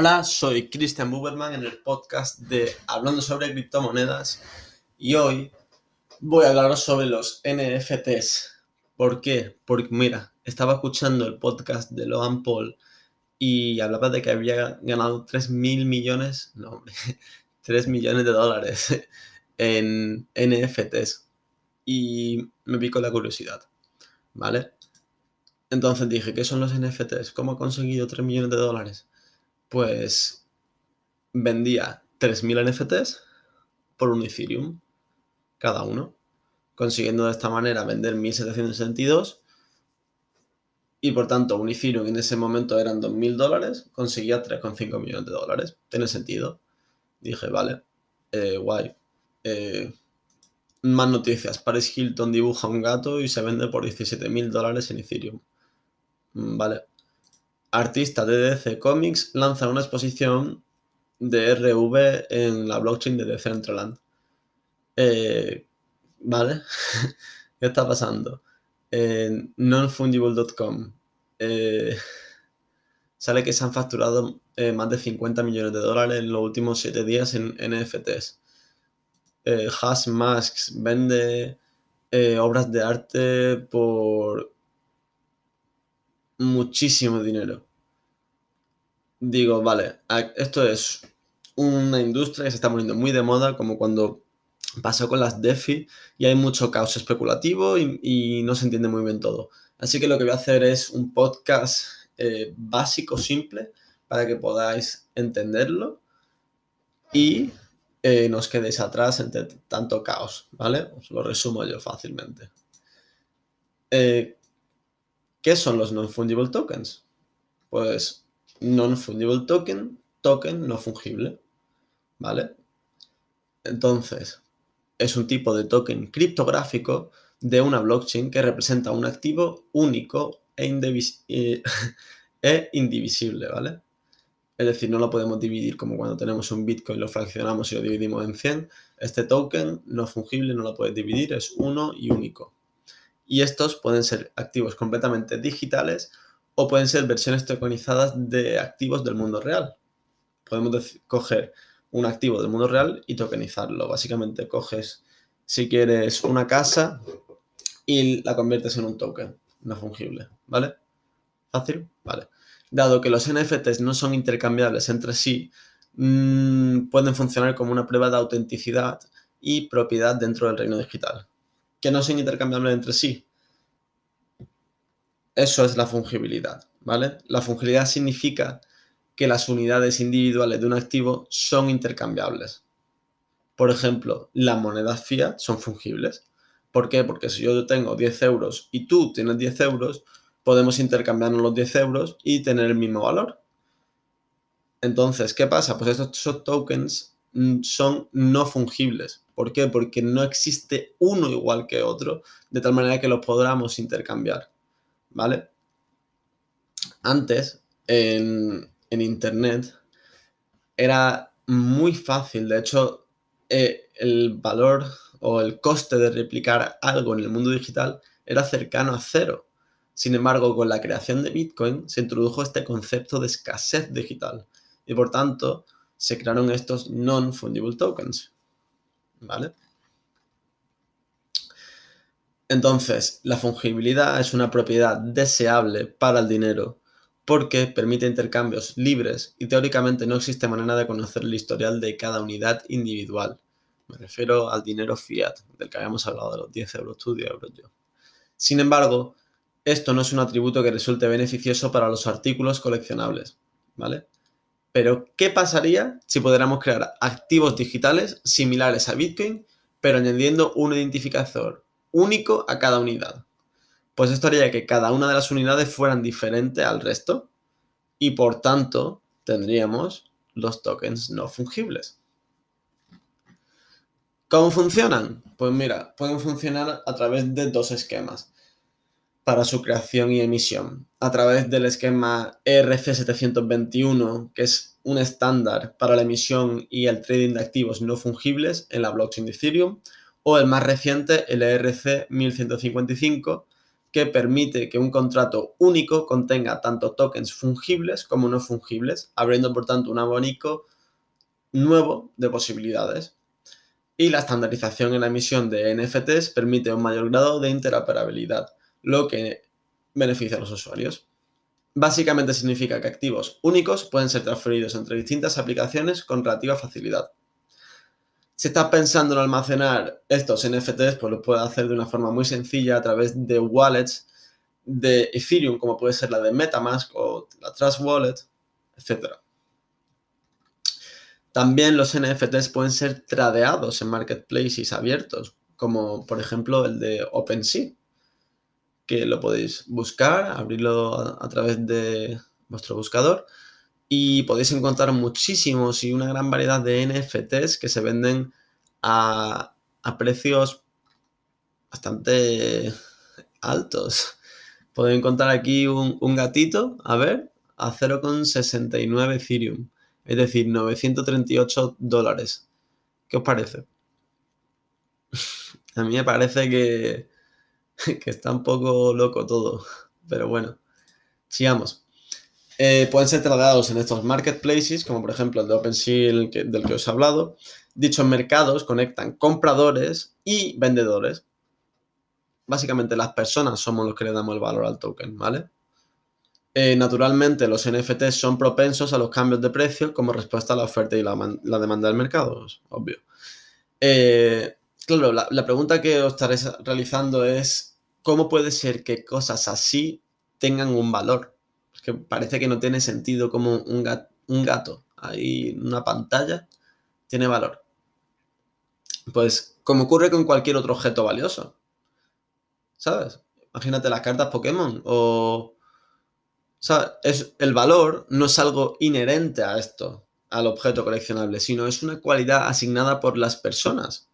Hola, soy Christian Buberman en el podcast de Hablando sobre criptomonedas y hoy voy a hablaros sobre los NFTs. ¿Por qué? Porque mira, estaba escuchando el podcast de Logan Paul y hablaba de que había ganado 3 mil millones, no hombre, 3 millones de dólares en NFTs y me picó la curiosidad, ¿vale? Entonces dije, ¿qué son los NFTs? ¿Cómo ha conseguido 3 millones de dólares? Pues vendía 3.000 NFTs por un Ethereum cada uno, consiguiendo de esta manera vender 1.762 y por tanto un Ethereum en ese momento eran 2.000 dólares, conseguía 3,5 millones de dólares. Tiene sentido. Dije, vale, eh, guay. Eh, más noticias. Paris Hilton dibuja un gato y se vende por 17.000 dólares en Ethereum. Mm, vale. Artista de DC Comics lanza una exposición de RV en la blockchain de Decentraland. Eh, ¿Vale? ¿Qué está pasando? En nonfungible.com eh, sale que se han facturado eh, más de 50 millones de dólares en los últimos 7 días en NFTs. Eh, Hash Masks vende obras de arte por muchísimo dinero. Digo, vale, esto es una industria que se está poniendo muy de moda, como cuando pasó con las DeFi y hay mucho caos especulativo y, no se entiende muy bien todo. Así que lo que voy a hacer es un podcast eh, básico, simple, para que podáis entenderlo y eh, no os quedéis atrás entre tanto caos, ¿vale? Os lo resumo yo fácilmente. Eh, ¿Qué son los non-fungible tokens? Pues non-fungible token, token no fungible, ¿vale? Entonces, es un tipo de token criptográfico de una blockchain que representa un activo único e, e, indivisible, ¿vale? Es decir, no lo podemos dividir como cuando tenemos un Bitcoin, lo fraccionamos y lo dividimos en 100. Este token no fungible no lo puedes dividir, es uno y único y estos pueden ser activos completamente digitales o pueden ser versiones tokenizadas de activos del mundo real. Podemos coger un activo del mundo real y tokenizarlo. Básicamente coges, si quieres, una casa y la conviertes en un token no fungible, ¿vale? ¿Fácil? Vale. Dado que los NFTs no son intercambiables entre sí, mm, pueden funcionar como una prueba de autenticidad y propiedad dentro del reino digital que no son intercambiables entre sí. Eso es la fungibilidad, ¿vale? La fungibilidad significa que las unidades individuales de un activo son intercambiables. Por ejemplo, las monedas fiat son fungibles. ¿Por qué? Porque si yo tengo 10 euros y tú tienes 10 euros, podemos intercambiarnos los 10 euros y tener el mismo valor. Entonces, ¿qué pasa? Pues estos tokens mm, son no fungibles. ¿Por qué? Porque no existe uno igual que otro, de tal manera que los podamos intercambiar. ¿Vale? Antes, en, Internet, era muy fácil. De hecho, eh, el valor o el coste de replicar algo en el mundo digital era cercano a cero. Sin embargo, con la creación de Bitcoin se introdujo este concepto de escasez digital y por tanto se crearon estos non-fungible tokens. ¿Vale? Entonces, la fungibilidad es una propiedad deseable para el dinero porque permite intercambios libres y teóricamente no existe manera de conocer el historial de cada unidad individual. Me refiero al dinero fiat, del que habíamos hablado de los 10 euros tú, 10 euros yo. Sin embargo, esto no es un atributo que resulte beneficioso para los artículos coleccionables, ¿vale? Pero, ¿qué pasaría si pudiéramos crear activos digitales similares a Bitcoin, pero añadiendo un identificador único a cada unidad? Pues esto haría que cada una de las unidades fueran diferentes al resto y por tanto tendríamos los tokens no fungibles. ¿Cómo funcionan? Pues mira, pueden funcionar a través de dos esquemas para su creación y emisión a través del esquema ERC721, que es un estándar para la emisión y el trading de activos no fungibles en la blockchain de Ethereum, o el más reciente, el ERC1155, que permite que un contrato único contenga tanto tokens fungibles como no fungibles, abriendo por tanto un abanico nuevo de posibilidades. Y la estandarización en la emisión de NFTs permite un mayor grado de interoperabilidad, lo que beneficia a los usuarios. Básicamente significa que activos únicos pueden ser transferidos entre distintas aplicaciones con relativa facilidad. Si estás pensando en almacenar estos NFTs, pues lo puedes hacer de una forma muy sencilla a través de wallets de Ethereum, como puede ser la de Metamask o la Trust Wallet, etc. También los NFTs pueden ser tradeados en marketplaces abiertos, como por ejemplo el de OpenSea que lo podéis buscar, abrirlo a, través de vuestro buscador y podéis encontrar muchísimos y una gran variedad de NFTs que se venden a, precios bastante altos. Podéis encontrar aquí un, un gatito, a ver, a 0,69 Ethereum, es decir, 938 dólares. ¿Qué os parece? A mí me parece que, que está un poco loco todo. Pero bueno, sigamos. Eh, pueden ser trasladados en estos marketplaces, como por ejemplo el de OpenSea del que os he hablado. Dichos mercados conectan compradores y vendedores. Básicamente las personas somos los que le damos el valor al token, ¿vale? Eh, naturalmente los NFTs son propensos a los cambios de precio como respuesta a la oferta y la, demanda del mercado, obvio. Eh, claro, la, la, pregunta que os estaréis realizando es ¿cómo puede ser que cosas así tengan un valor? Que parece que no tiene sentido como un gato, un ahí en una pantalla tiene valor. Pues como ocurre con cualquier otro objeto valioso. ¿Sabes? Imagínate las cartas Pokémon o... Es, el valor no es algo inherente a esto, al objeto coleccionable, sino es una cualidad asignada por las personas.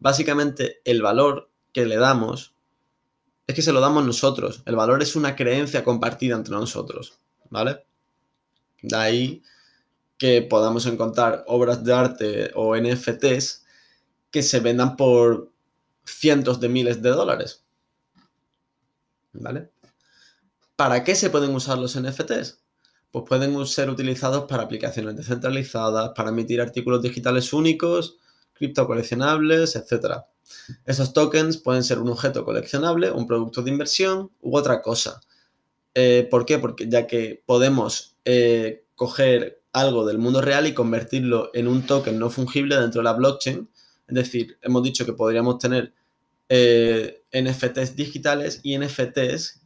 Básicamente el valor que le damos es que se lo damos nosotros. El valor es una creencia compartida entre nosotros, ¿vale? De ahí que podamos encontrar obras de arte o NFTs que se vendan por cientos de miles de dólares. ¿Vale? ¿Para qué se pueden usar los NFTs? Pues pueden ser utilizados para aplicaciones descentralizadas, para emitir artículos digitales únicos, criptocoleccionables, etc. Esos tokens pueden ser un objeto coleccionable, un producto de inversión u otra cosa. Eh, ¿Por qué? Porque ya que podemos eh, coger algo del mundo real y convertirlo en un token no fungible dentro de la blockchain. Es decir, hemos dicho que podríamos tener eh, NFTs digitales y NFTs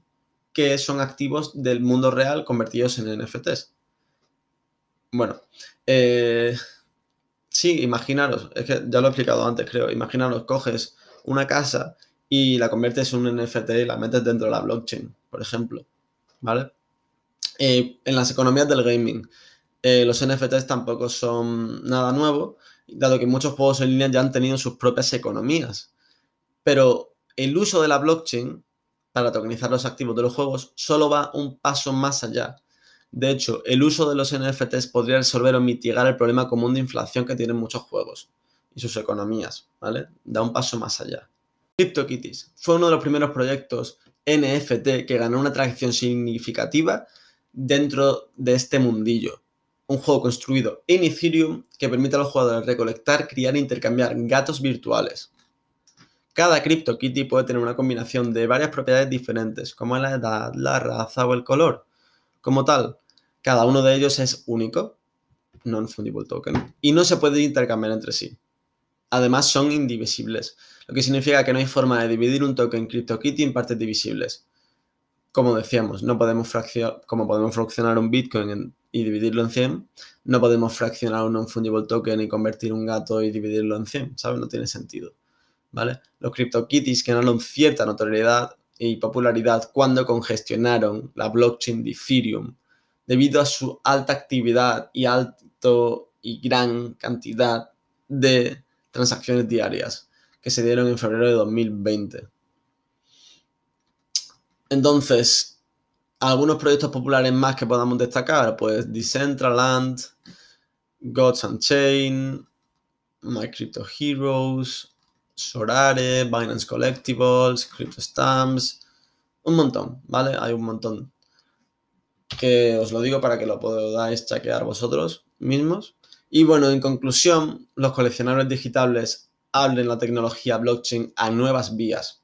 que son activos del mundo real convertidos en NFTs. Bueno, Sí, imaginaros, es que ya lo he explicado antes, creo. Imaginaros, coges una casa y la conviertes en un NFT y la metes dentro de la blockchain, por ejemplo. ¿Vale? Eh, en las economías del gaming, eh, los NFTs tampoco son nada nuevo, dado que muchos juegos en línea ya han tenido sus propias economías. Pero el uso de la blockchain para tokenizar los activos de los juegos solo va un paso más allá. De hecho, el uso de los NFTs podría resolver o mitigar el problema común de inflación que tienen muchos juegos y sus economías, ¿vale? Da un paso más allá. CryptoKitties fue uno de los primeros proyectos NFT que ganó una atracción significativa dentro de este mundillo. Un juego construido en Ethereum que permite a los jugadores recolectar, criar e intercambiar gatos virtuales. Cada CryptoKitty puede tener una combinación de varias propiedades diferentes, como la edad, la raza o el color. Como tal, cada uno de ellos es único, non-fungible token, y no se puede intercambiar entre sí. Además, son indivisibles, lo que significa que no hay forma de dividir un token CryptoKitty en partes divisibles. Como decíamos, no podemos como podemos fraccionar un Bitcoin y dividirlo en 100, no podemos fraccionar un non-fungible token y convertir un gato y dividirlo en 100, ¿sabes? No tiene sentido, ¿vale? Los CryptoKitties ganaron cierta notoriedad y popularidad cuando congestionaron la blockchain de Ethereum debido a su alta actividad y alto y gran cantidad de transacciones diarias que se dieron en febrero de 2020. Entonces, algunos proyectos populares más que podamos destacar, pues Decentraland, Gods Unchained, My Crypto Heroes, Sorare, Binance Collectibles, Crypto Stamps, Un montón, ¿vale? Hay un montón. Que os lo digo para que lo podáis chequear vosotros mismos. Y bueno, en conclusión, los coleccionables digitales abren la tecnología blockchain a nuevas vías,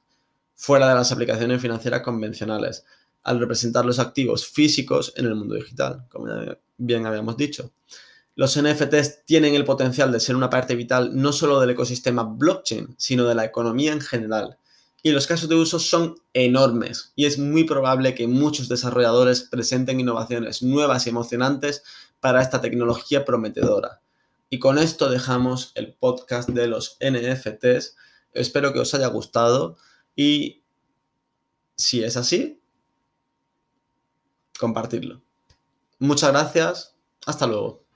fuera de las aplicaciones financieras convencionales, al representar los activos físicos en el mundo digital, como bien habíamos dicho. Los NFTs tienen el potencial de ser una parte vital no solo del ecosistema blockchain, sino de la economía en general. Y los casos de uso son enormes y es muy probable que muchos desarrolladores presenten innovaciones nuevas y emocionantes para esta tecnología prometedora. Y con esto dejamos el podcast de los NFTs. Espero que os haya gustado y si es así, compartirlo. Muchas gracias. Hasta luego.